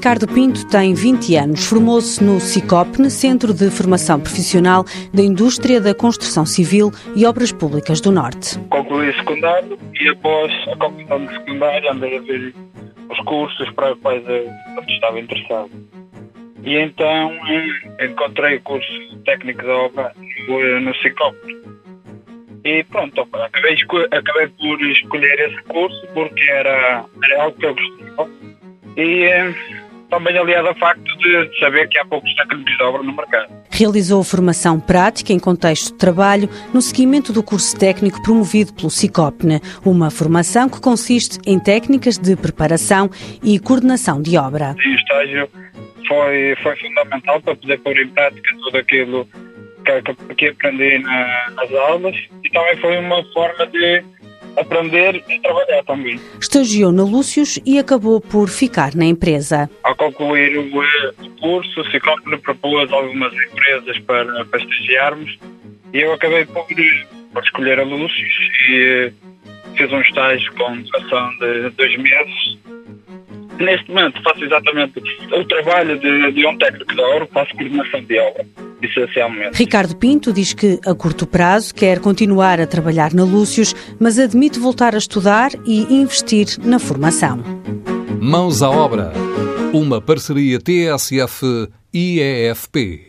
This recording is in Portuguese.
Ricardo Pinto tem 20 anos. Formou-se no CICOPNE, Centro de Formação Profissional da Indústria da Construção Civil e Obras Públicas do Norte. Concluí o secundário e após a conclusão do secundário andei a ver os cursos para os quais eu estava interessado. E então eh, encontrei o curso técnico de obra no CICOPNE. E pronto, acabei, acabei por escolher esse curso porque era, era algo que eu gostava. E eh, também aliado ao facto de saber que há poucos técnicos de obra no mercado. Realizou formação prática em contexto de trabalho no seguimento do curso técnico promovido pelo CICOPNE, uma formação que consiste em técnicas de preparação e coordenação de obra. E o estágio foi, foi fundamental para poder pôr em prática tudo aquilo que, que aprendi na, nas aulas e também foi uma forma de aprender e trabalhar também. Estagiou na Lúcius e acabou por ficar na empresa. Ao concluir o, o curso, o Ciclopne propôs algumas empresas para, para estagiarmos e eu acabei por, por escolher a Lúcius e fiz um estágio com duração de dois meses. Neste momento faço exatamente o trabalho de, de um técnico de obra, faço coordenação de obra essencialmente. Ricardo Pinto diz que, a curto prazo, quer continuar a trabalhar na Lúcius, mas admite voltar a estudar e investir na formação. Mãos à obra. Uma parceria TSF-IEFP.